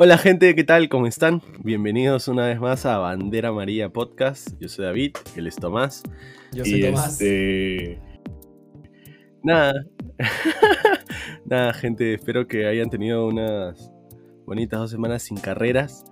Hola gente, ¿qué tal? ¿Cómo están? Bienvenidos una vez más a Bandera María Podcast. Yo soy David, él es Tomás. Yo soy Tomás. Este... Nada. Nada, gente, espero que hayan tenido unas bonitas dos semanas sin carreras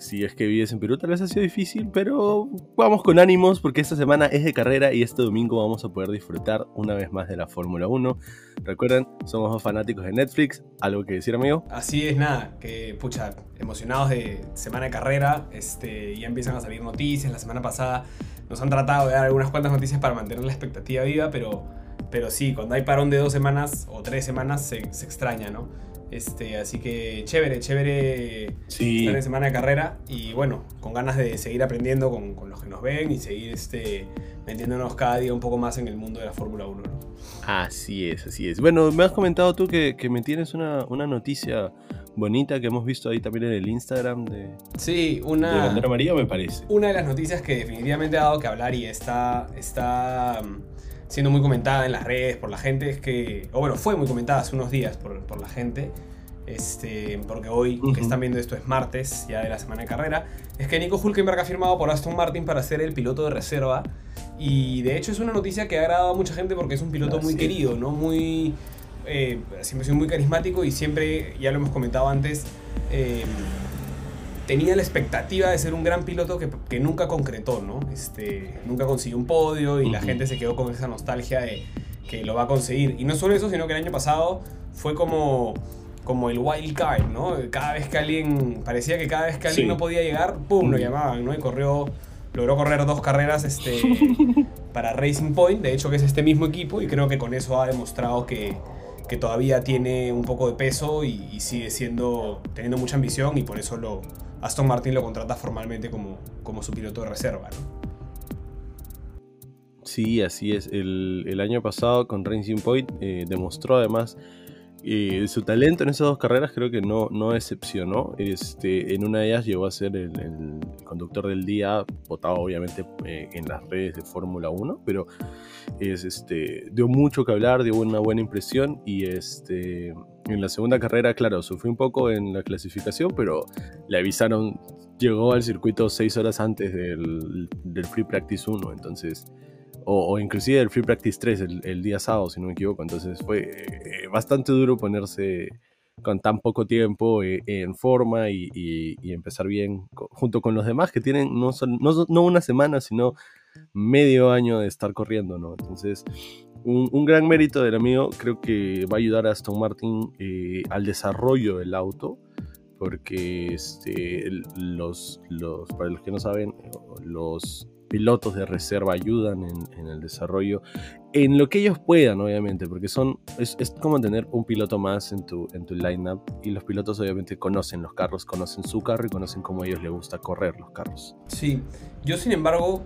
si es que vives en Perú, tal vez ha sido difícil, pero vamos con ánimos porque esta semana es de carrera y este domingo vamos a poder disfrutar una vez más de la Fórmula 1. Recuerden, somos fanáticos de Netflix. ¿Algo que decir, amigo? Así es, nada, que pucha, emocionados de semana de carrera, este, ya empiezan a salir noticias. La semana pasada nos han tratado de dar algunas cuantas noticias para mantener la expectativa viva, pero, pero sí, cuando hay parón de dos semanas o tres semanas se, se extraña, ¿no? Este, así que chévere, chévere sí. estar en semana de carrera y bueno, con ganas de seguir aprendiendo con, con los que nos ven y seguir este, metiéndonos cada día un poco más en el mundo de la Fórmula 1. ¿no? Así es, así es. Bueno, me has comentado tú que, que me tienes una, una, noticia bonita que hemos visto ahí también en el Instagram de, sí, una, de Bandera María, me parece. Una de las noticias que definitivamente ha dado que hablar y está... está siendo muy comentada en las redes por la gente es que, o bueno, fue muy comentada hace unos días por, por la gente, este, porque hoy uh -huh. que están viendo esto es martes, ya de la semana de carrera, es que Nico Hulkenberg ha firmado por Aston Martin para ser el piloto de reserva y de hecho es una noticia que ha agradado a mucha gente porque es un piloto Así muy querido, ¿no? Muy, eh, siempre ha sido muy carismático y siempre, ya lo hemos comentado antes, eh, tenía la expectativa de ser un gran piloto que, que nunca concretó, ¿no? Este, nunca consiguió un podio y uh -huh. la gente se quedó con esa nostalgia de que lo va a conseguir. Y no solo eso, sino que el año pasado fue como, como el wild card, ¿no? Cada vez que alguien, parecía que cada vez que alguien sí. no podía llegar, ¡pum!, lo llamaban, ¿no? Y corrió, logró correr dos carreras este, para Racing Point, de hecho que es este mismo equipo, y creo que con eso ha demostrado que, que todavía tiene un poco de peso y, y sigue siendo, teniendo mucha ambición y por eso lo, Aston Martin lo contrata formalmente como, como su piloto de reserva. ¿no? Sí, así es. El, el, año pasado con Racing Point eh, demostró además eh, su talento en esas dos carreras, creo que no, no decepcionó. Este, en una de ellas llegó a ser el, conductor del día, votado obviamente eh, en las redes de Fórmula 1, pero es, este, dio mucho que hablar, dio una buena impresión y este, en la segunda carrera, claro, sufrió un poco en la clasificación, pero le avisaron, llegó al circuito seis horas antes del, del Free Practice 1, entonces, o, o, inclusive del Free Practice 3, el, el, día sábado, si no me equivoco, entonces fue eh, bastante duro ponerse con tan poco tiempo eh, en forma y, y, y, empezar bien junto con los demás que tienen no, son, no, no una semana, sino medio año de estar corriendo, ¿no? Entonces, un, un, gran mérito del amigo, creo que va a ayudar a Aston Martin eh, al desarrollo del auto, porque este, los, los, para los que no saben, los pilotos de reserva ayudan en, el desarrollo, en lo que ellos puedan, obviamente, porque son, es, es como tener un piloto más en tu, en tu lineup y los pilotos obviamente conocen los carros, conocen su carro y conocen cómo a ellos les gusta correr los carros. Sí, yo sin embargo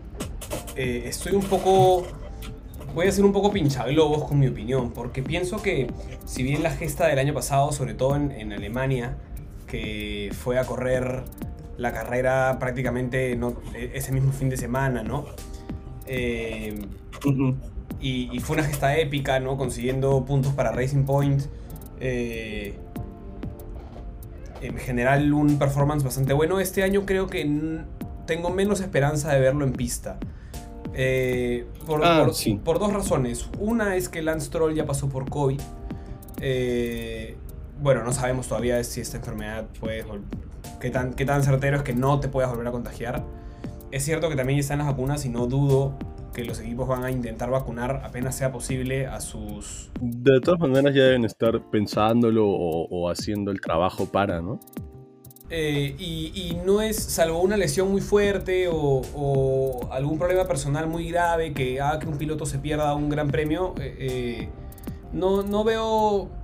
eh, estoy un poco voy a ser un poco pinchaglobos con mi opinión, porque pienso que si bien la gesta del año pasado, sobre todo en, en Alemania, que fue a correr la carrera prácticamente no, ese mismo fin de semana, ¿no? Eh, uh -huh. y, y, fue una gesta épica, ¿no? Consiguiendo puntos para Racing Point. Eh, en general un performance bastante bueno. Este año creo que tengo menos esperanza de verlo en pista. Eh, por, ah, por, sí. por, dos razones. Una es que Lance Troll ya pasó por COVID. Bueno, no sabemos todavía si esta enfermedad puede. Qué tan, qué tan certero es que no te puedas volver a contagiar. Es cierto que también están las vacunas y no dudo que los equipos van a intentar vacunar apenas sea posible a sus... De todas maneras ya deben estar pensándolo o, o haciendo el trabajo para, ¿no? Eh, y, y, no es, salvo una lesión muy fuerte o, o, algún problema personal muy grave que haga que un piloto se pierda un gran premio, eh, eh, no, no veo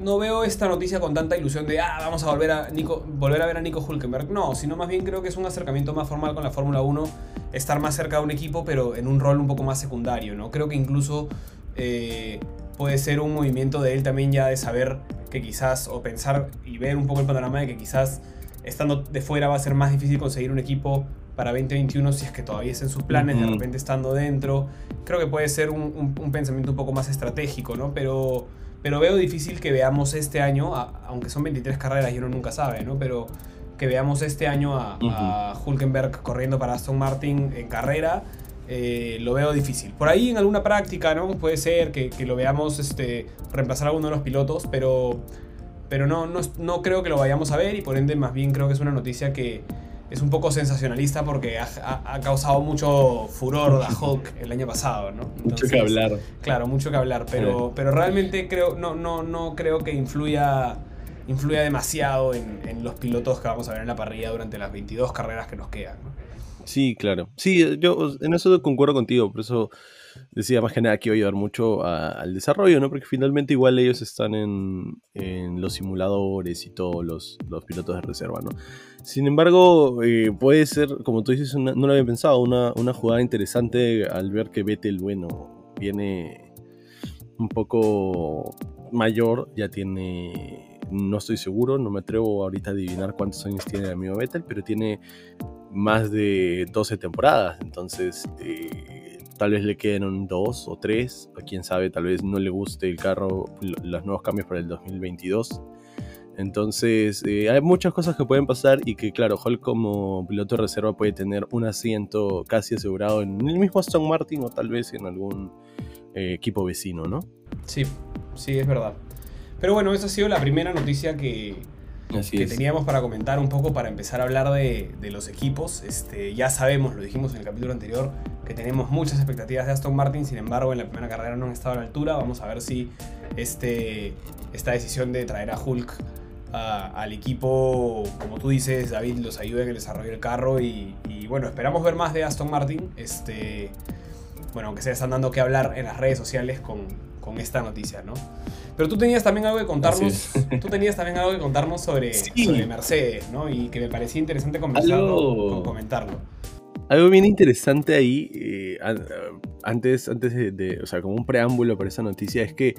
no veo esta noticia con tanta ilusión de, ah, vamos a volver a, Nico, volver a ver a Nico Hulkenberg. No, sino más bien creo que es un acercamiento más formal con la Fórmula 1, estar más cerca de un equipo, pero en un rol un poco más secundario, ¿no? Creo que incluso eh, puede ser un movimiento de él también ya de saber que quizás, o pensar y ver un poco el panorama de que quizás estando de fuera va a ser más difícil conseguir un equipo para 2021 si es que todavía es en sus planes, de repente estando dentro. Creo que puede ser un, un, un pensamiento un poco más estratégico, ¿no? Pero pero veo difícil que veamos este año, aunque son 23 carreras y uno nunca sabe, ¿no? Pero que veamos este año a, Hulkenberg corriendo para Aston Martin en carrera, eh, lo veo difícil. Por ahí en alguna práctica, ¿no? Puede ser que, lo veamos este, reemplazar a alguno de los pilotos, pero, pero no, no, no creo que lo vayamos a ver y por ende más bien creo que es una noticia que es un poco sensacionalista porque ha, causado mucho furor la Hulk el año pasado, ¿no? mucho que hablar. Claro, mucho que hablar, pero, pero realmente creo, no, no, no creo que influya, influya demasiado en, los pilotos que vamos a ver en la parrilla durante las 22 carreras que nos quedan, ¿no? Sí, claro. Sí, yo en eso concuerdo contigo, por eso decía más que nada que iba a ayudar mucho al desarrollo, ¿no? Porque finalmente igual ellos están en, los simuladores y todos los, los, pilotos de reserva, ¿no? Sin embargo, eh, puede ser, como tú dices, no lo había pensado, una, una jugada interesante al ver que Vettel, bueno, viene un poco mayor, ya tiene, no estoy seguro, no me atrevo ahorita a adivinar cuántos años tiene el amigo Vettel, pero tiene más de 12 temporadas, entonces... Eh, tal vez le queden dos o tres, o quién sabe, tal vez no le guste el carro, los nuevos cambios para el 2022. Entonces, eh, hay muchas cosas que pueden pasar y que, claro, Hall como piloto de reserva puede tener un asiento casi asegurado en el mismo Aston Martin o tal vez en algún eh, equipo vecino, ¿no? Sí, sí, es verdad. Pero bueno, esa ha sido la primera noticia que, que teníamos para comentar un poco para empezar a hablar de, los equipos. Este, ya sabemos, lo dijimos en el capítulo anterior, que tenemos muchas expectativas de Aston Martin, sin embargo en la primera carrera no han estado a la altura. Vamos a ver si este, esta decisión de traer a Hulk al equipo, como tú dices, David, los ayuda en el desarrollo del carro y, bueno, esperamos ver más de Aston Martin. Este, bueno, aunque se están dando que hablar en las redes sociales con, con esta noticia, ¿no? Pero tú tenías también algo que contarnos. Tú tenías también algo que contarnos sobre, Mercedes, ¿no? Y que me parecía interesante conversarlo, comentarlo. Algo bien interesante ahí, eh, antes, antes de, o sea, como un preámbulo para esa noticia, es que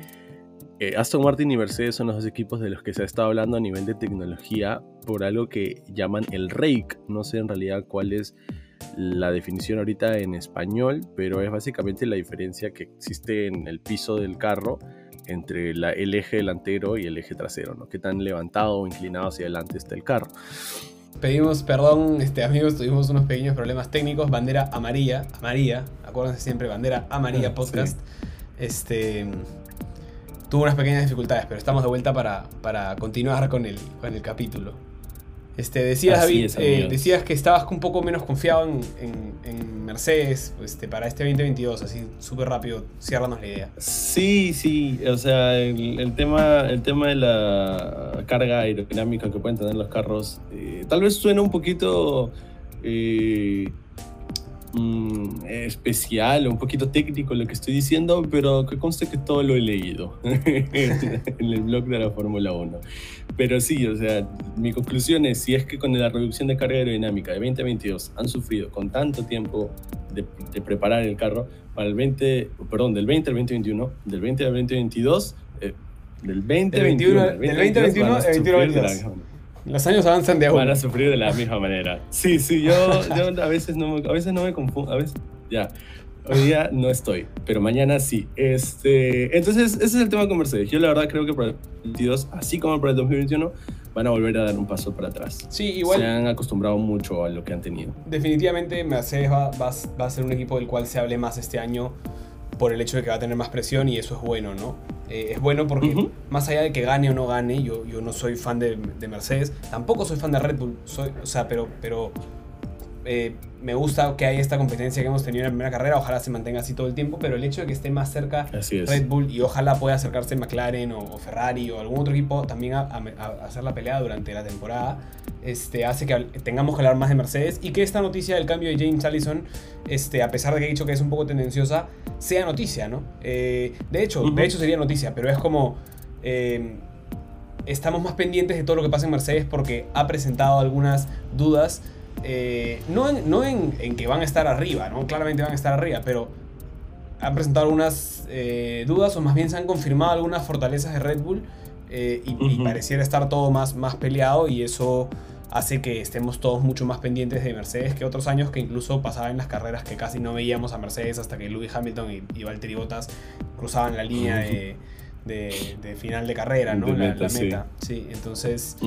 eh, Aston Martin y Mercedes son los dos equipos de los que se ha estado hablando a nivel de tecnología por algo que llaman el rake. No sé en realidad cuál es la definición ahorita en español, pero es básicamente la diferencia que existe en el piso del carro entre el eje delantero y el eje trasero, ¿no? Qué tan levantado o inclinado hacia adelante está el carro. Pedimos perdón, este, amigos, tuvimos unos pequeños problemas técnicos. Bandera amarilla, amarilla, acuérdense siempre, bandera amarilla ah, podcast. Este, tuvo unas pequeñas dificultades, pero estamos de vuelta para, para continuar con el, con el capítulo. Este, decías, David, eh, decías que estabas un poco menos confiado en, Mercedes este, para este 2022, así súper rápido, ciérranos la idea. Sí, sí, o sea, el, tema, el tema de la carga aerodinámica que pueden tener los carros, eh, tal vez suena un poquito eh, mm, especial, un poquito técnico lo que estoy diciendo, pero que conste que todo lo he leído en el blog de la Fórmula 1. Pero sí, o sea, mi conclusión es, si es que con la reducción de carga aerodinámica de 2022 han sufrido con tanto tiempo de, preparar el carro, para el 20, perdón, del 20 al 2021, del 20 al 2022, eh, del 20 al 2021, del 2021 al 2022. Los años avanzan de a Van a sufrir de la misma manera. Sí, sí, yo, yo a, veces no, a veces no me confundo, a veces, ya. Hoy día no estoy, pero mañana sí. Este, entonces, ese es el tema con Mercedes. Yo la verdad creo que para el 2022, así como para el 2021, van a volver a dar un paso para atrás. Sí, igual. Se han acostumbrado mucho a lo que han tenido. Definitivamente Mercedes va, va, a ser un equipo del cual se hable más este año por el hecho de que va a tener más presión y eso es bueno, ¿no? Eh, es bueno porque más allá de que gane o no gane, yo, yo no soy fan de, de Mercedes, tampoco soy fan de Red Bull, soy, o sea, pero, pero eh, me gusta que haya esta competencia que hemos tenido en la primera carrera, ojalá se mantenga así todo el tiempo, pero el hecho de que esté más cerca Red Bull y ojalá pueda acercarse McLaren o, Ferrari o algún otro equipo también a, hacer la pelea durante la temporada, este, hace que tengamos que hablar más de Mercedes y que esta noticia del cambio de James Allison, este, a pesar de que he dicho que es un poco tendenciosa, sea noticia, ¿no? Eh, de, hecho, de hecho sería noticia, pero es como... Eh, estamos más pendientes de todo lo que pasa en Mercedes porque ha presentado algunas dudas eh, no, en, no en, que van a estar arriba, ¿no? Claramente van a estar arriba, pero han presentado algunas eh, dudas o más bien se han confirmado algunas fortalezas de Red Bull eh, y, pareciera estar todo más, más peleado y eso hace que estemos todos mucho más pendientes de Mercedes que otros años que incluso pasaba en las carreras que casi no veíamos a Mercedes hasta que Lewis Hamilton y, y Valtteri Bottas cruzaban la línea de de, final de carrera, ¿no? la, meta. Sí. entonces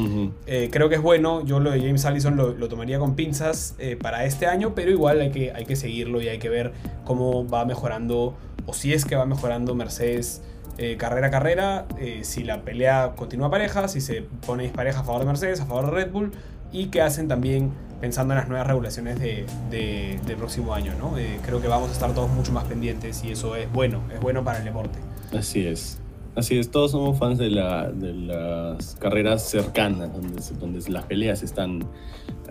eh, creo que es bueno. Yo lo de James Allison lo, tomaría con pinzas eh, para este año, pero igual hay que, hay que seguirlo y hay que ver cómo va mejorando, o si es que va mejorando Mercedes. Eh, carrera a carrera, si la pelea continúa pareja, si se pone pareja a favor de Mercedes, a favor de Red Bull, y qué hacen también pensando en las nuevas regulaciones de, del próximo año. ¿no? creo que vamos a estar todos mucho más pendientes y eso es bueno, es bueno para el deporte. Así es. Así es, todos somos fans de, la, de las carreras cercanas, donde, donde las peleas están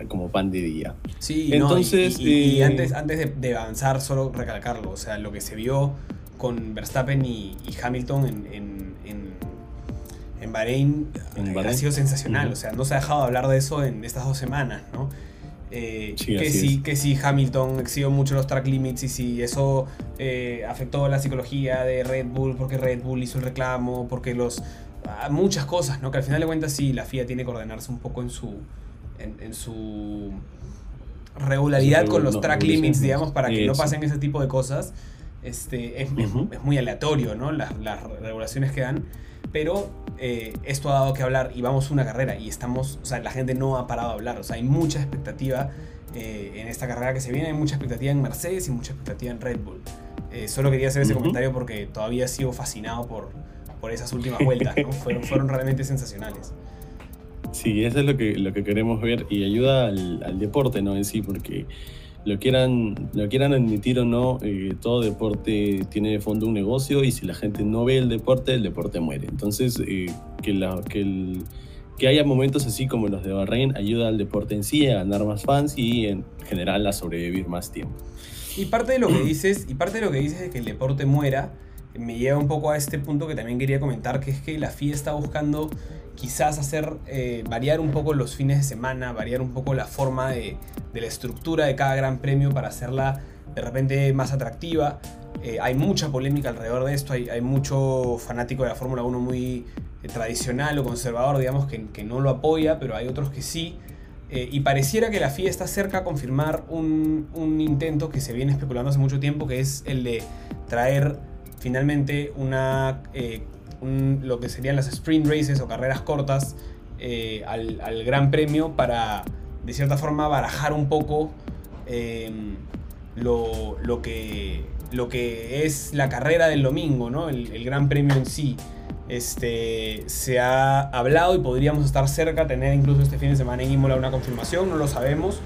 como pan de día. Sí, entonces. y, eh, antes, antes de, avanzar, solo recalcarlo, o sea, lo que se vio con Verstappen y, Hamilton en, en, en, Bahrein, ha sido sensacional, o sea, no se ha dejado de hablar de eso en estas dos semanas, ¿no? Eh, que, si, que si Hamilton exigió mucho los track limits y si eso eh, afectó la psicología de Red Bull porque Red Bull hizo el reclamo, porque los... Ah, muchas cosas, ¿no? Que al final de cuentas sí, la FIA tiene que ordenarse un poco en su... en, su regularidad con los track limits, digamos, para que no pasen ese tipo de cosas. Este, es, es, muy aleatorio, ¿no? Las, las regulaciones que dan pero eh, esto ha dado que hablar y vamos una carrera y estamos, o sea, la gente no ha parado de hablar, o sea, hay mucha expectativa eh, en esta carrera que se viene, hay mucha expectativa en Mercedes y mucha expectativa en Red Bull. Eh, solo quería hacer ese comentario porque todavía sigo fascinado por, por esas últimas vueltas, ¿no? fueron, fueron realmente sensacionales. Sí, eso es lo que, lo que queremos ver y ayuda al, al deporte, ¿no? En sí, porque lo quieran, lo quieran admitir o no, eh, todo deporte tiene de fondo un negocio y si la gente no ve el deporte, el deporte muere. Entonces, eh, que, la, que, el, que haya momentos así como los de Bahrein ayuda al deporte en sí a ganar más fans y en general a sobrevivir más tiempo. Y parte de lo que dices, y parte de lo que dices de que el deporte muera, me lleva un poco a este punto que también quería comentar, que es que la FIA está buscando quizás hacer eh, variar un poco los fines de semana, variar un poco la forma de, la estructura de cada gran premio para hacerla de repente más atractiva. Eh, hay mucha polémica alrededor de esto, hay, mucho fanático de la Fórmula 1 muy eh, tradicional o conservador, digamos, que, que, no lo apoya, pero hay otros que sí. y pareciera que la FIA está cerca a confirmar un, un intento que se viene especulando hace mucho tiempo, que es el de traer finalmente una lo que serían las sprint races o carreras cortas eh, al, Gran Premio para, de cierta forma, barajar un poco em, lo, lo, que, lo que es la carrera del domingo, ¿no? el, Gran Premio en sí. Este, se ha hablado y podríamos estar cerca, tener incluso este fin de semana en Imola una confirmación, no lo sabemos.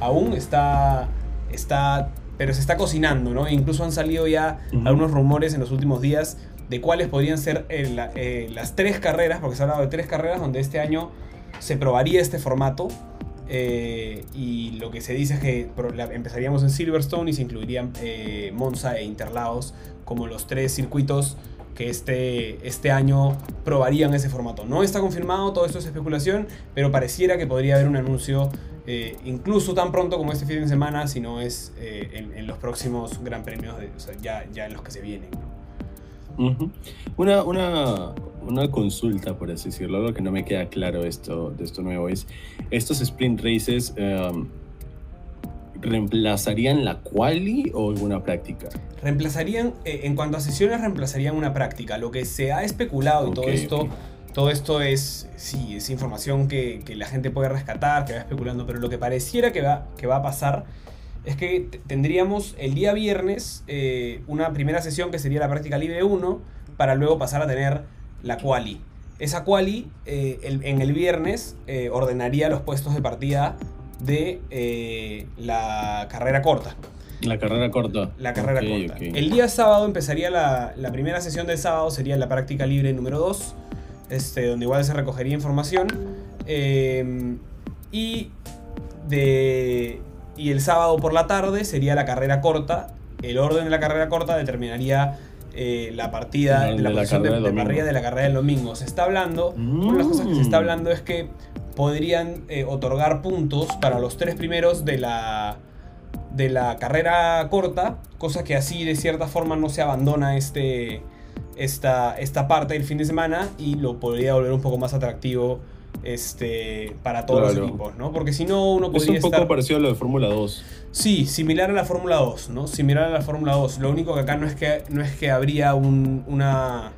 Aún está, está pero se está cocinando, ¿no? Incluso han salido ya algunos rumores en los últimos días de cuáles podrían ser eh, eh, las tres carreras, porque se ha hablado de tres carreras donde este año se probaría este formato. Eh, y lo que se dice es que empezaríamos en Silverstone y se incluirían Monza e Interlagos como los tres circuitos que este, este año probarían ese formato. No está confirmado, todo esto es especulación, pero pareciera que podría haber un anuncio incluso tan pronto como este fin de semana, si no es en, los próximos Gran Premios, de, ya, ya en los que se vienen una, una, una, consulta, por así decirlo, algo que no me queda claro esto, de esto nuevo es, ¿estos sprint races em, reemplazarían la quali o alguna práctica? Reemplazarían, eh, en cuanto a sesiones, reemplazarían una práctica. Lo que se ha especulado y todo esto... Todo esto es, sí, es información que, que, la gente puede rescatar, que va especulando, pero lo que pareciera que va, que va a pasar es que tendríamos el día viernes eh, una primera sesión que sería la práctica libre 1 para luego pasar a tener la quali. Esa quali eh, en el viernes eh, ordenaría los puestos de partida de la carrera corta. La carrera corta. La carrera corta. El día sábado empezaría la, la, primera sesión del sábado, sería la práctica libre número 2, este, donde igual se recogería información. y de y el sábado por la tarde sería la carrera corta. El orden de la carrera corta determinaría eh, la partida de la, de posición de, de, la carrera del domingo. Se está hablando, una de las cosas que se está mm. hablando es que podrían eh, otorgar puntos para los tres primeros de la, de la carrera corta, cosa que así de cierta forma no se abandona este, esta, esta parte del fin de semana y lo podría volver un poco más atractivo este, para todos los equipos, ¿no? Porque si no, uno podría Es un poco parecido a lo de Fórmula 2. Sí, similar a la Fórmula 2, ¿no? Similar a la Fórmula 2. Lo único que acá no es que, no es que habría un, una,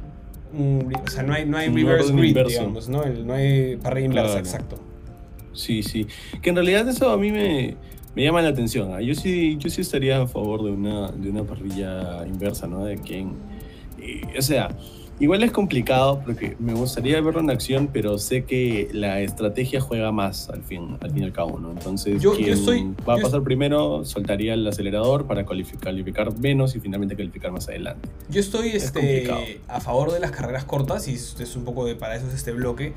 o sea, no hay, no hay reverse grid, digamos, ¿no? no hay parrilla inversa, exacto. Sí, sí. Que en realidad eso a mí me, me llama la atención. ¿ah? Yo sí, yo sí estaría a favor de una, de una parrilla inversa, ¿no? De quien. O sea, igual es complicado porque me gustaría verlo en acción, pero sé que la estrategia juega más al fin, al fin y al cabo, ¿no? Entonces, yo, quien va a pasar primero soltaría el acelerador para calificar menos y finalmente calificar más adelante. Yo estoy este, a favor de las carreras cortas y es un poco de para eso es este bloque.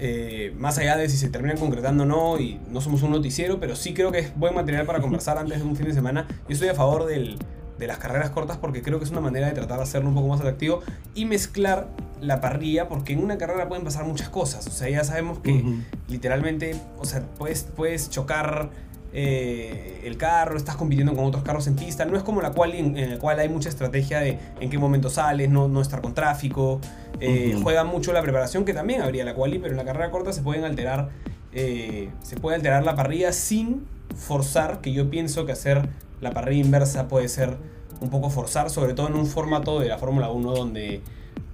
Eh, más allá de si se terminan concretando o no, y no somos un noticiero, pero sí creo que es buen material para conversar antes de un fin de semana. Yo estoy a favor del, de las carreras cortas porque creo que es una manera de tratar de hacerlo un poco más atractivo y mezclar la parrilla, porque en una carrera pueden pasar muchas cosas. O sea, ya sabemos que literalmente, o sea, puedes, puedes chocar eh, el carro, estás compitiendo con otros carros en pista. No es como la cual en, la cual hay mucha estrategia de en qué momento sales, no, no estar con tráfico. Eh, juega mucho la preparación, que también habría la quali, pero en la carrera corta se pueden alterar. Eh, se puede alterar la parrilla sin forzar, que yo pienso que hacer la parrilla inversa puede ser un poco forzar, sobre todo en un formato de la Fórmula 1 donde,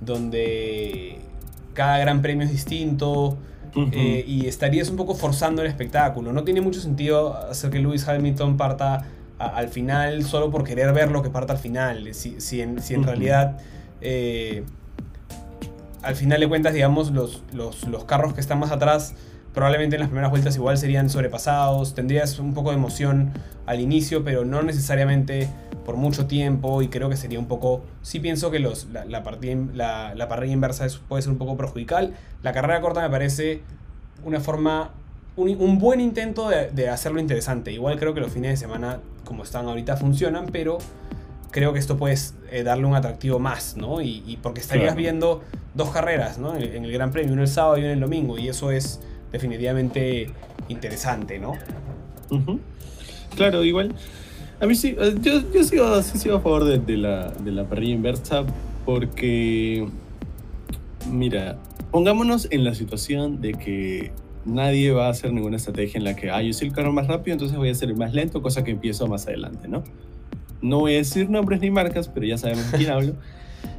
donde cada gran premio es distinto, eh, y estarías un poco forzando el espectáculo. No tiene mucho sentido hacer que Lewis Hamilton parta al final solo por querer ver lo que parta al final. Si, si en, si en realidad, eh, al final de cuentas, digamos, los, los, los carros que están más atrás probablemente en las primeras vueltas igual serían sobrepasados, tendrías un poco de emoción al inicio, pero no necesariamente por mucho tiempo y creo que sería un poco, sí pienso que los, la, la, la, parrilla inversa puede ser un poco perjudicial, la carrera corta me parece una forma, un, buen intento de, hacerlo interesante, igual creo que los fines de semana como están ahorita funcionan, pero creo que esto puede eh, darle un atractivo más, ¿no? Y, porque estarías viendo dos carreras, ¿no? En, el Gran Premio, uno el sábado y uno el domingo, y eso es definitivamente interesante, ¿no? Claro, igual a mí sí, eh, yo, yo sigo, sí sigo a favor de, la, de la parrilla inversa porque, mira, pongámonos en la situación de que nadie va a hacer ninguna estrategia en la que, ah, yo soy el carro más rápido, entonces voy a ser el más lento, cosa que empiezo más adelante, ¿no? No voy a decir nombres ni marcas, pero ya sabemos de quién hablo.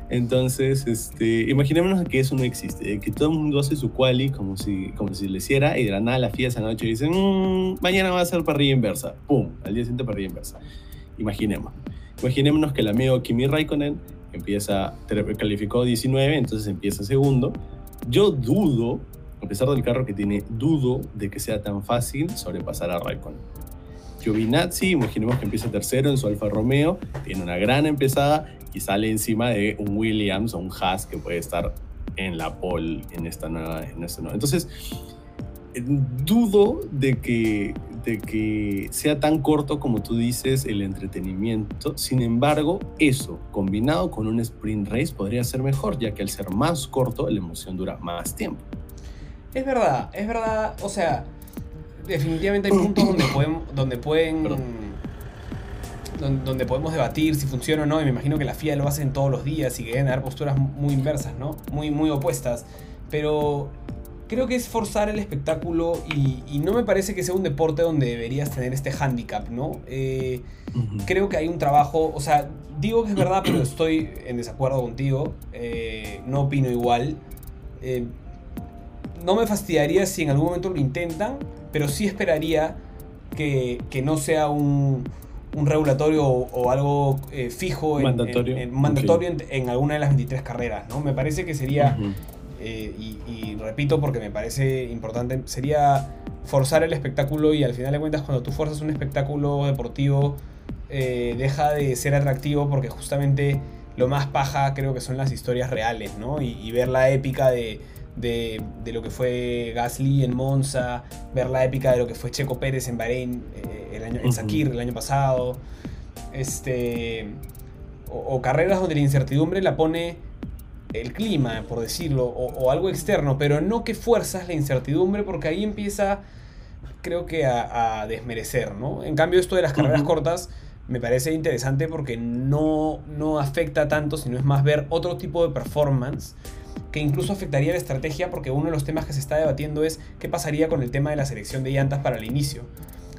Entonces, este, imaginémonos que eso no existe, que todo el mundo hace su quali como si, como si hiciera y de la nada la FIA esa noche dice, mmm, mañana va a ser parrilla inversa, ¡pum! Al día siguiente parrilla inversa. Imaginemos. Imaginémonos que el amigo Kimi Raikkonen empieza, calificó 19, entonces empieza segundo. Yo dudo, a pesar del carro que tiene, dudo de que sea tan fácil sobrepasar a Raikkonen. Giovinazzi, imaginemos que empieza tercero en su Alfa Romeo, tiene una gran empezada y sale encima de un Williams o un Haas que puede estar en la pole en esta nueva. En esta nueva. Entonces, eh, dudo de que, de que sea tan corto como tú dices el entretenimiento. Sin embargo, eso combinado con un sprint race podría ser mejor, ya que al ser más corto, la emoción dura más tiempo. Es verdad, es verdad. O sea, definitivamente hay puntos donde pueden. Donde pueden donde podemos debatir si funciona o no, y me imagino que la FIA lo hacen todos los días y que deben dar posturas muy inversas, ¿no? Muy, muy opuestas. Pero creo que es forzar el espectáculo y, no me parece que sea un deporte donde deberías tener este handicap, ¿no? Eh, creo que hay un trabajo, o sea, digo que es verdad, pero estoy en desacuerdo contigo, eh, no opino igual. Eh, no me fastidiaría si en algún momento lo intentan, pero sí esperaría que no sea un, un regulatorio o, algo eh, fijo, mandatorio, en, mandatorio en, alguna de las 23 carreras, ¿no? Me parece que sería, eh, y, repito porque me parece importante, sería forzar el espectáculo y al final de cuentas cuando tú forzas un espectáculo deportivo eh, deja de ser atractivo porque justamente lo más paja creo que son las historias reales, ¿no? y ver la épica de de, lo que fue Gasly en Monza, ver la épica de lo que fue Checo Pérez en Bahrein, año, en Sakir el año pasado, este, o, carreras donde la incertidumbre la pone el clima, por decirlo, o, algo externo, pero no que fuerzas la incertidumbre porque ahí empieza, creo que, a, desmerecer, ¿no? En cambio, esto de las carreras cortas me parece interesante porque no, no afecta tanto, sino es más ver otro tipo de performance que incluso afectaría la estrategia porque uno de los temas que se está debatiendo es qué pasaría con el tema de la selección de llantas para el inicio.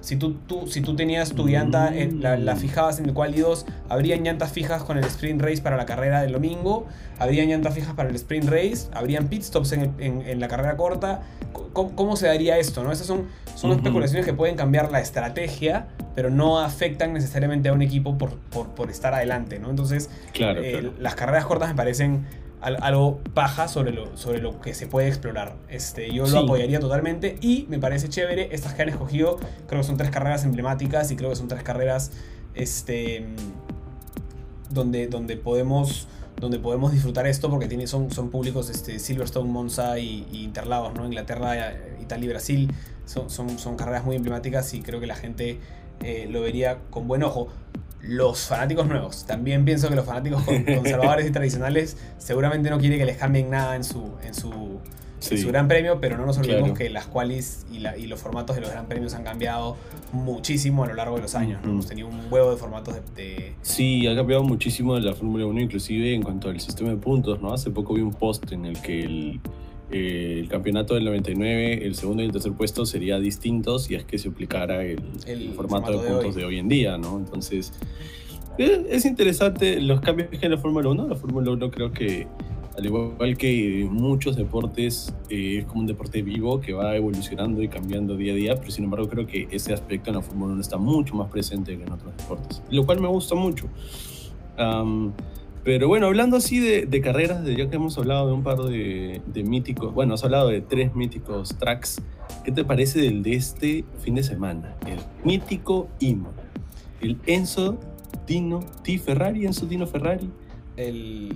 Si tú, tú, si tú tenías tu llanta, en, la, la, fijabas en el quali 2, habrían llantas fijas con el sprint race para la carrera del domingo, habrían llantas fijas para el sprint race, habrían pit stops en, en, en la carrera corta. ¿Cómo, ¿Cómo, se daría esto? ¿no? Esas son, son uh -huh. especulaciones que pueden cambiar la estrategia, pero no afectan necesariamente a un equipo por, por, por estar adelante. ¿no? Entonces, claro, eh, claro. las carreras cortas me parecen algo paja sobre lo, sobre lo que se puede explorar. Este, yo Sí. lo apoyaría totalmente y me parece chévere. Estas que han escogido, creo que son tres carreras emblemáticas y creo que son tres carreras este, donde, donde, podemos, donde podemos disfrutar esto porque tiene, son, son públicos este, Silverstone, Monza y, y Interlagos, ¿no? Inglaterra, Italia y Brasil. Son, son, son carreras muy emblemáticas y creo que la gente eh, lo vería con buen ojo los fanáticos nuevos. También pienso que los fanáticos conservadores y tradicionales seguramente no quieren que les cambien nada en su, en su, sí, en su gran premio, pero no nos olvidemos claro. que las qualis y, la, y, los formatos de los gran premios han cambiado muchísimo a lo largo de los años. ¿no? Hemos tenido un huevo de formatos de, de... Sí, ha cambiado muchísimo de la Fórmula 1, inclusive en cuanto al sistema de puntos. ¿no? Hace poco vi un post en el que el, eh, el campeonato del 99, el segundo y el tercer puesto sería distintos si es que se aplicara el, el, formato, formato, de puntos de hoy. de hoy. en día, ¿no? Entonces, es, es interesante los cambios que hay en la Fórmula 1. La Fórmula 1 creo que, al igual que muchos deportes, eh, es como un deporte vivo que va evolucionando y cambiando día a día, pero sin embargo creo que ese aspecto en la Fórmula 1 está mucho más presente que en otros deportes, lo cual me gusta mucho. Um, pero bueno, hablando así de, de, carreras, de, ya que hemos hablado de un par de, de, míticos, bueno, has hablado de tres míticos tracks, ¿qué te parece del de este fin de semana? El mítico Imola, el Enzo Dino T Ferrari, Enzo Dino Ferrari. El,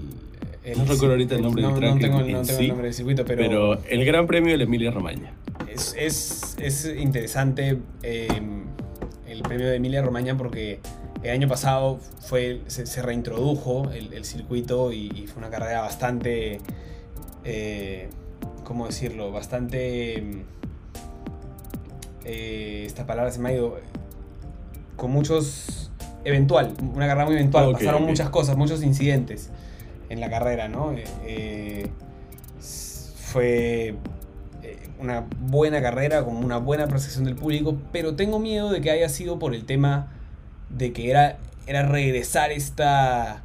el no recuerdo ahorita el nombre no, del track. No tengo, no tengo sí, el nombre del circuito, pero... Pero el Gran Premio de la Emilia Romagna. Es, es, es interesante eh, el premio de Emilia Romagna porque el año pasado fue, se, se reintrodujo el, el circuito y, y, fue una carrera bastante, eh, ¿cómo decirlo? Bastante, eh, esta palabra se me ha ido, con muchos, eventual, una carrera muy eventual, okay, pasaron okay. muchas cosas, muchos incidentes en la carrera, ¿no? Eh, fue una buena carrera, con una buena percepción del público, pero tengo miedo de que haya sido por el tema de que era, era regresar esta,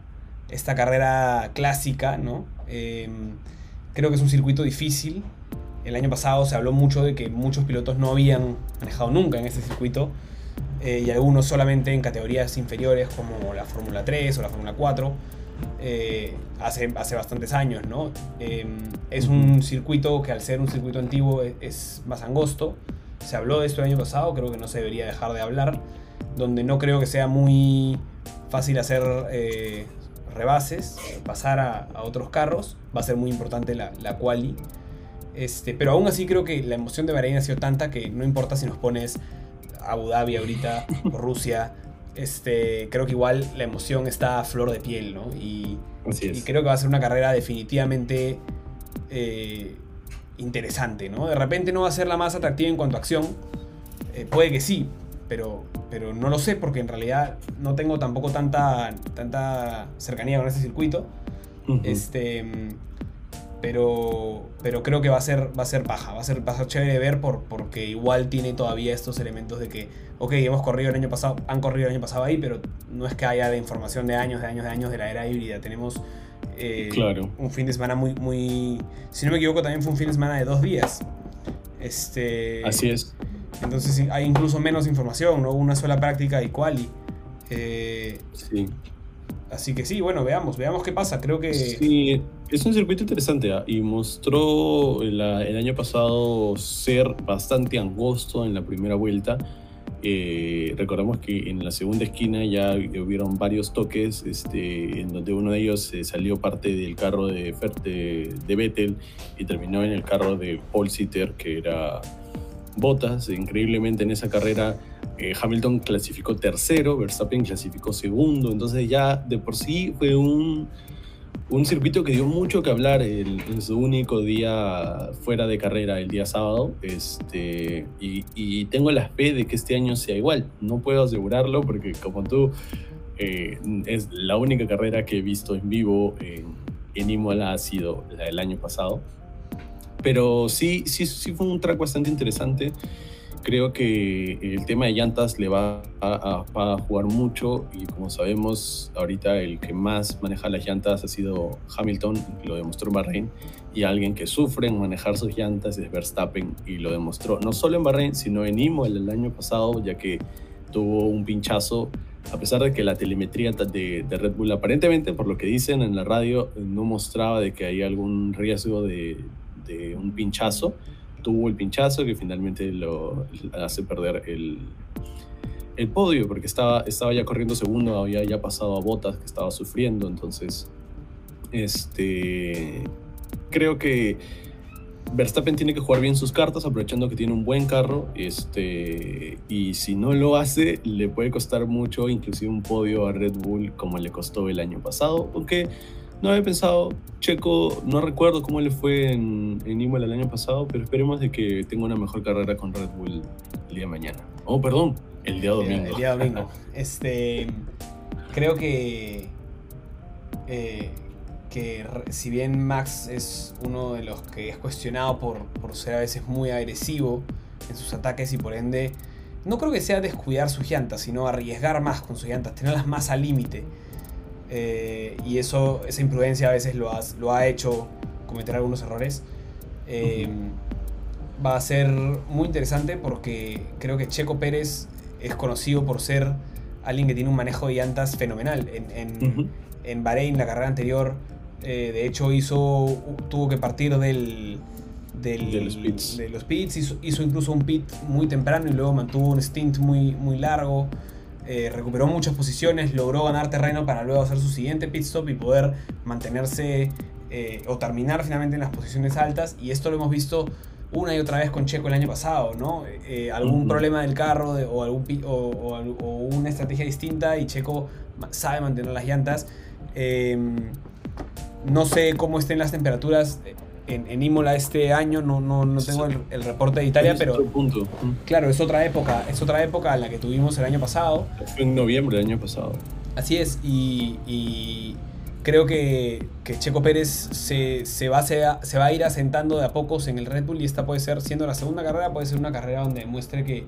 esta carrera clásica, ¿no? Eh, creo que es un circuito difícil. El año pasado se habló mucho de que muchos pilotos no habían manejado nunca en este circuito eh, y algunos solamente en categorías inferiores como la Fórmula 3 o la Fórmula 4 eh, hace, hace bastantes años, ¿no? Eh, es un circuito que al ser un circuito antiguo es, es más angosto. Se habló de esto el año pasado, creo que no se debería dejar de hablar donde no creo que sea muy fácil hacer eh, rebases, pasar a, a, otros carros, va a ser muy importante la, la quali. Este, pero aún así creo que la emoción de Bahrein ha sido tanta que no importa si nos pones Abu Dhabi ahorita o Rusia, este, creo que igual la emoción está a flor de piel, ¿no? Y, y creo que va a ser una carrera definitivamente eh, interesante, ¿no? De repente no va a ser la más atractiva en cuanto a acción, eh, puede que sí, pero, pero no lo sé porque en realidad no tengo tampoco tanta, tanta cercanía con este circuito. Uh -huh. Este, pero, pero creo que va a ser, va a ser baja, va a ser, va a ser chévere ver por, porque igual tiene todavía estos elementos de que, ok, hemos corrido el año pasado, han corrido el año pasado ahí, pero no es que haya de información de años, de años, de años de la era híbrida. Tenemos eh, claro. un fin de semana muy, muy, si no me equivoco, también fue un fin de semana de dos días. Este, Así es. Entonces hay incluso menos información, no una sola práctica y quali. Eh, sí. Así que sí, bueno, veamos, veamos qué pasa. Creo que. Sí, es un circuito interesante ¿eh? y mostró la, el año pasado ser bastante angosto en la primera vuelta. Eh, recordamos que en la segunda esquina ya hubieron varios toques, este, en donde uno de ellos eh, salió parte del carro de, de, de Vettel y terminó en el carro de Paul Sitter, que era Botas. Increíblemente en esa carrera eh, Hamilton clasificó tercero, Verstappen clasificó segundo, entonces ya de por sí fue un, un circuito que dio mucho que hablar en su único día fuera de carrera, el día sábado, este, y, y, tengo la fe de que este año sea igual. No puedo asegurarlo porque como tú, eh, es la única carrera que he visto en vivo en, en Imola ha sido la del año pasado. Pero sí, sí, sí fue un track bastante interesante. creo que el tema de llantas le va a, a, jugar mucho y como sabemos, ahorita el que más maneja las llantas ha sido Hamilton, lo demostró en Bahrein, y alguien que sufre en manejar sus llantas es Verstappen y lo demostró no solo en Bahrein, sino en Imola el año pasado, ya que tuvo un pinchazo, a pesar de que la telemetría de, de, Red Bull aparentemente, por lo que dicen en la radio, no mostraba de que hay algún riesgo de, de un pinchazo tuvo el pinchazo que finalmente lo hace perder el, el podio, porque estaba, estaba ya corriendo segundo, había ya pasado a Botas que estaba sufriendo, entonces este, creo que Verstappen tiene que jugar bien sus cartas, aprovechando que tiene un buen carro, este, y si no lo hace, le puede costar mucho, inclusive un podio a Red Bull como le costó el año pasado, aunque no había pensado, Checo, no recuerdo cómo le fue en, en Imola el año pasado, pero esperemos de que tenga una mejor carrera con Red Bull el día de mañana. Oh, perdón, el día domingo. El, día domingo. este, creo que, eh, que si bien Max es uno de los que es cuestionado por, por ser a veces muy agresivo en sus ataques y por ende no creo que sea descuidar sus llantas, sino arriesgar más con sus llantas, tenerlas más al límite. Eh, y eso, esa imprudencia a veces lo, lo ha hecho cometer algunos errores. Eh, va a ser muy interesante porque creo que Checo Pérez es conocido por ser alguien que tiene un manejo de llantas fenomenal. En, en, en Bahrein, la carrera anterior, eh, de hecho hizo, tuvo que partir del, del de los pits, de los pits hizo, hizo, incluso un pit muy temprano y luego mantuvo un stint muy, muy largo. Eh, recuperó muchas posiciones, logró ganar terreno para luego hacer su siguiente pit stop y poder mantenerse eh, o terminar finalmente en las posiciones altas. Y esto lo hemos visto una y otra vez con Checo el año pasado, ¿no? Eh, algún problema del carro o, algún, o, una estrategia distinta y Checo sabe mantener las llantas. no sé cómo estén las temperaturas en, en, Imola este año, no, no, no tengo el, reporte de Italia, pero punto. claro, es otra época, es otra época en la que tuvimos el año pasado. Fue en noviembre del año pasado. Así es, y, y creo que, que, Checo Pérez se, se, va, se, se, va a ir asentando de a pocos en el Red Bull y esta puede ser, siendo la segunda carrera, puede ser una carrera donde demuestre que,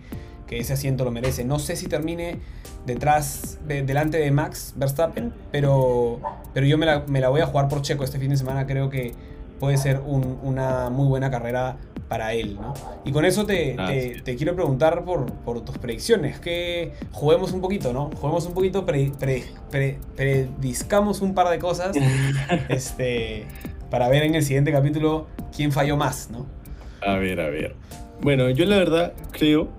que ese asiento lo merece. No sé si termine detrás, de, delante de Max Verstappen, pero, pero yo me la, me la voy a jugar por Checo este fin de semana, creo que puede ser una muy buena carrera para él, ¿no? Y con eso te, te, quiero preguntar por, por, tus predicciones, que juguemos un poquito, ¿no? Juguemos un poquito, pre, prediscamos un par de cosas este, para ver en el siguiente capítulo quién falló más, ¿no? A ver, a ver. Bueno, yo la verdad creo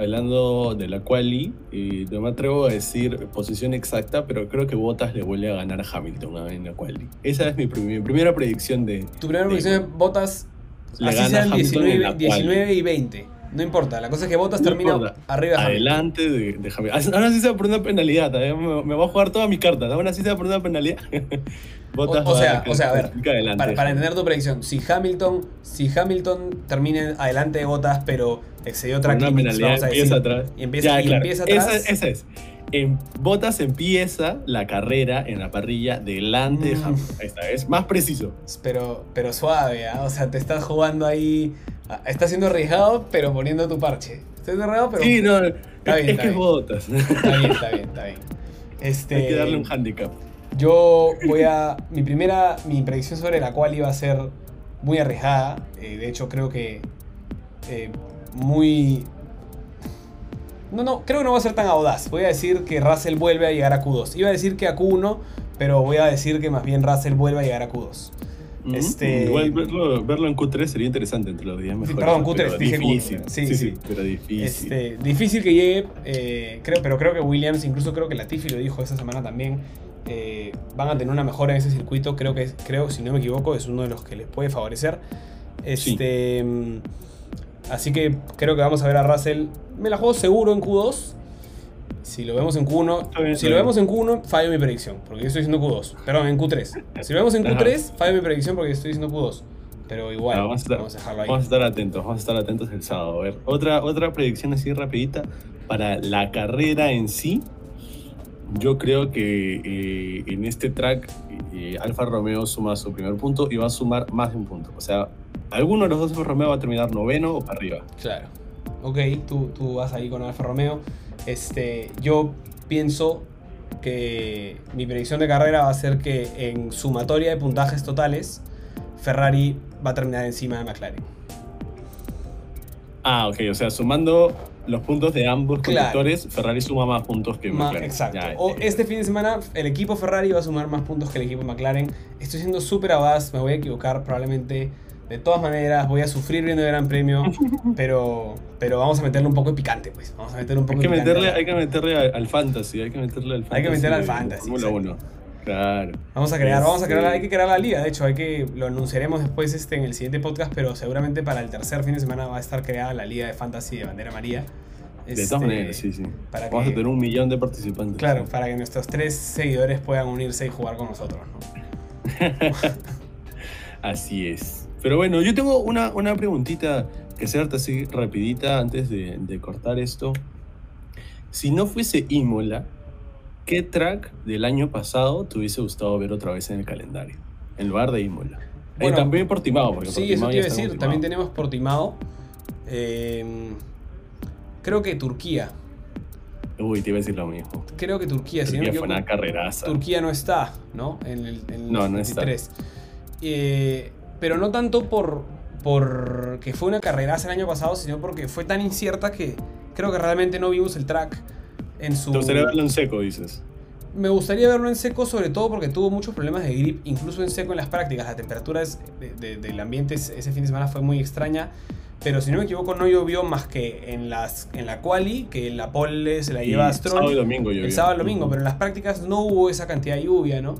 hablando de la quali, y no me atrevo a decir posición exacta, pero creo que Bottas le vuelve a ganar a Hamilton en la quali. Esa es mi, primera predicción de... Tu primera predicción de Bottas, le así sean 19, 19 y 20. No importa, la cosa es que Bottas termina arriba de Adelante de, de Hamilton. Ahora sí se va por una penalidad, me, me va a jugar toda mi carta, ahora sí se va por una penalidad. Bottas o, sea, o sea, a ver, para, para, entender tu predicción, si Hamilton, si Hamilton termina adelante de Bottas, pero excedió otra vamos a empieza atrás. Y empieza, y empieza atrás. Esa, esa es. En Botas empieza la carrera en la parrilla delante de mm. Hamilton. Esta es más preciso. Pero, pero suave, ¿eh? o sea, te estás jugando ahí. Ah, estás siendo arriesgado, pero poniendo tu parche. Estás arriesgado, pero. Sí, no, está es, bien, es que es Botas. Está bien, está bien, está bien. Este, Hay que darle un handicap. Yo voy a. Mi primera. Mi predicción sobre la cual iba a ser muy arriesgada. Eh, de hecho, creo que. Eh, muy... No, no, creo que no va a ser tan audaz. Voy a decir que Russell vuelve a llegar a Q2. Iba a decir que a Q1, pero voy a decir que más bien Russell vuelve a llegar a Q2. Mm, este... Igual verlo, en Q3 sería interesante entre los días mejores. perdón, Q3, dije difícil. Q3. Sí, sí, pero difícil. Este, difícil que llegue, eh, creo, pero creo que Williams, incluso creo que Latifi lo dijo esta semana también, eh, van a tener una mejora en ese circuito. Creo que, creo, si no me equivoco, es uno de los que les puede favorecer. Este, mm, Así que creo que vamos a ver a Russell. Me la juego seguro en Q2. Si lo vemos en Q1, si lo vemos en Q1, fallo mi predicción, porque yo estoy diciendo Q2. Perdón, en Q3. Si lo vemos en Q3, fallo mi predicción porque estoy diciendo Q2. Pero igual, vamos, a estar, vamos, a dejarlo ahí. Vamos a estar atentos, vamos a estar atentos el sábado. A ver, otra, otra predicción así rapidita para la carrera en sí. Yo creo que eh, en este track eh, Alfa Romeo suma su primer punto y va a sumar más de un punto. O sea, alguno de los dos Alfa Romeo va a terminar noveno o para arriba. Claro. ok, tú, tú vas ahí con Alfa Romeo. Este, yo pienso que mi predicción de carrera va a ser que en sumatoria de puntajes totales, Ferrari va a terminar encima de McLaren. Ah, ok, o sea, sumando los puntos de ambos conductores, Ferrari suma más puntos que McLaren. exacto. o este fin de semana el equipo Ferrari va a sumar más puntos que el equipo McLaren. Estoy siendo súper audaz, me voy a equivocar probablemente. De todas maneras, voy a sufrir viendo el Gran Premio, pero, pero vamos a meterle un poco de picante, pues. Vamos a meterle un poco hay que de picante. Meterle, hay que meterle al fantasy, hay que meterle al fantasy. Hay que meterle al fantasy. Fórmula 1. Claro. Vamos a crear, vamos a crear, hay que crear la liga. De hecho, hay que lo anunciaremos después este, en el siguiente podcast, pero seguramente para el tercer fin de semana va a estar creada la liga de fantasy de bandera María. De todas este, maneras, sí, sí. Vamos a tener un millón de participantes. Claro, para que nuestros tres seguidores puedan unirse y jugar con nosotros, ¿no? Así es. Pero bueno, yo tengo una, una preguntita que hacerte así rapidita antes de, de cortar esto. Si no fuese Imola, ¿qué track del año pasado te hubiese gustado ver otra vez en el calendario? En lugar de Imola. Eh, bueno, también Portimao, porque Sí, eso te iba a decir. También tenemos Portimao. Eh, creo que Turquía. Uy, te iba a decir lo mismo. Creo que Turquía, Turquía si no fue una carreraza. Turquía no está, ¿no? En el, en no, no está. Eh, pero no tanto por, por que fue una carreraza el año pasado, sino porque fue tan incierta que creo que realmente no vimos el track en su... ¿Te gustaría verlo en seco, dices? Me gustaría verlo en seco, sobre todo porque tuvo muchos problemas de grip, incluso en seco en las prácticas. La temperatura del ambiente ese fin de semana fue muy extraña. Pero si no me equivoco, no llovió más que en, las, en la quali, que la pole se la lleva a Stroll. Sábado y domingo llovió. El sábado y domingo, pero en las prácticas no hubo esa cantidad de lluvia, ¿no?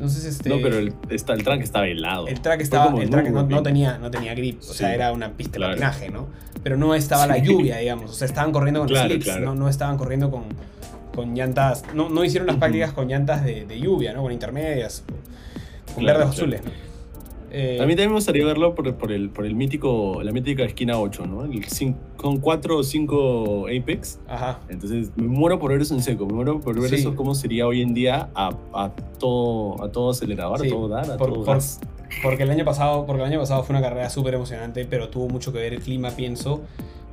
Entonces, este, no, pero el, está, el track estaba helado. El track, estaba, el track no, tenía, no tenía grip, o sea, era una pista de patinaje, ¿no? Pero no estaba la lluvia, digamos. O sea, estaban corriendo con slips, ¿no? no estaban corriendo con, con llantas. No, no hicieron las prácticas con llantas de, de, lluvia, ¿no? Con intermedias, con verdes azules. ¿no? Eh, a mí también me gustaría verlo por, por, el, por el mítico, la mítica esquina 8, ¿no? El con 4 o 5 Apex. Ajá. Entonces me muero por ver eso en seco, me muero por ver eso cómo sería hoy en día a, a todo, a todo acelerador, a todo dar, a todo gas. Porque el año pasado, porque el año pasado fue una carrera súper emocionante, pero tuvo mucho que ver el clima, pienso.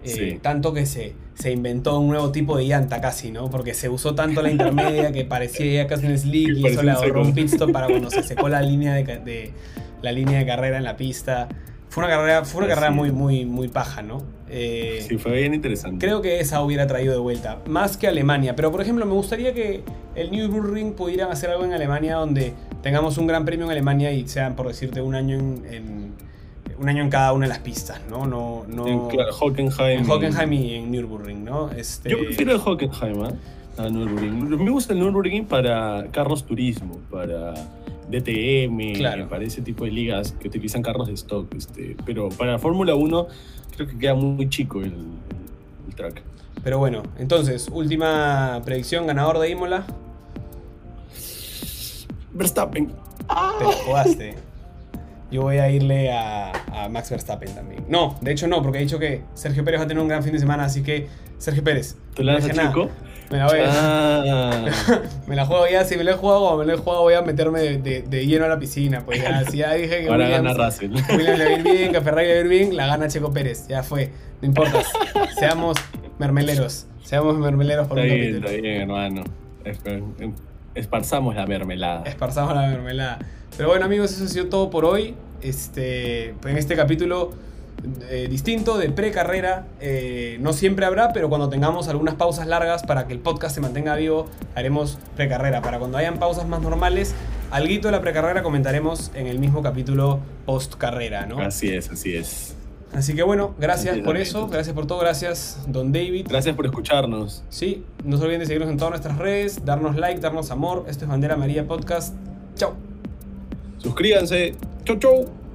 Eh, tanto que se, se inventó un nuevo tipo de llanta casi, ¿no? Porque se usó tanto la intermedia que parecía casi un slick y eso le ahorró un pit stop para cuando se secó la línea de la línea de carrera en la pista. Fue una carrera, fue una carrera muy, muy, muy paja, ¿no? Eh, sí, fue bien interesante. Creo que esa hubiera traído de vuelta, más que Alemania. Pero, por ejemplo, me gustaría que el Nürburgring pudieran hacer algo en Alemania donde tengamos un gran premio en Alemania y sean, por decirte, un año en, un año en cada una de las pistas, ¿no? no, no en, Hockenheim. En Hockenheim y en Nürburgring, ¿no? Este... Yo prefiero el Hockenheim, ¿eh? A Nürburgring. Me gusta el Nürburgring para carros turismo, para DTM, para ese tipo de ligas que utilizan carros de stock. Este, pero para la Fórmula 1 creo que queda muy chico el, track. Pero bueno, entonces, última predicción, ganador de Imola. Verstappen. Te jugaste. Yo voy a irle a, Max Verstappen también. No, de hecho no, porque he dicho que Sergio Pérez va a tener un gran fin de semana, así que Sergio Pérez. ¿Te la das a Chico? Me la voy ah. me la juego ya, si me lo he jugado, me lo he jugado, voy a meterme de, de, lleno a la piscina. Pues ya, si ya dije que Ahora gana Russell. Williams le bien, que Ferrari le bien, la gana Checo Pérez. Ya fue. No importa. Seamos mermeleros. Seamos mermeleros por está un bien, Está bien, hermano. Esparzamos la mermelada. Esparzamos la mermelada. Pero bueno, amigos, eso ha sido todo por hoy. Este, en este capítulo eh, distinto de precarrera. Eh, no siempre habrá, pero cuando tengamos algunas pausas largas para que el podcast se mantenga vivo, haremos precarrera. Para cuando hayan pausas más normales, algo de la precarrera comentaremos en el mismo capítulo post carrera, ¿no? Así es, así es. Así que bueno, gracias por eso, gracias por todo, gracias Don David. Gracias por escucharnos. Sí, no se olviden de seguirnos en todas nuestras redes, darnos like, darnos amor. Esto es Bandera María Podcast. Chao. Suscríbanse. Chau, chau.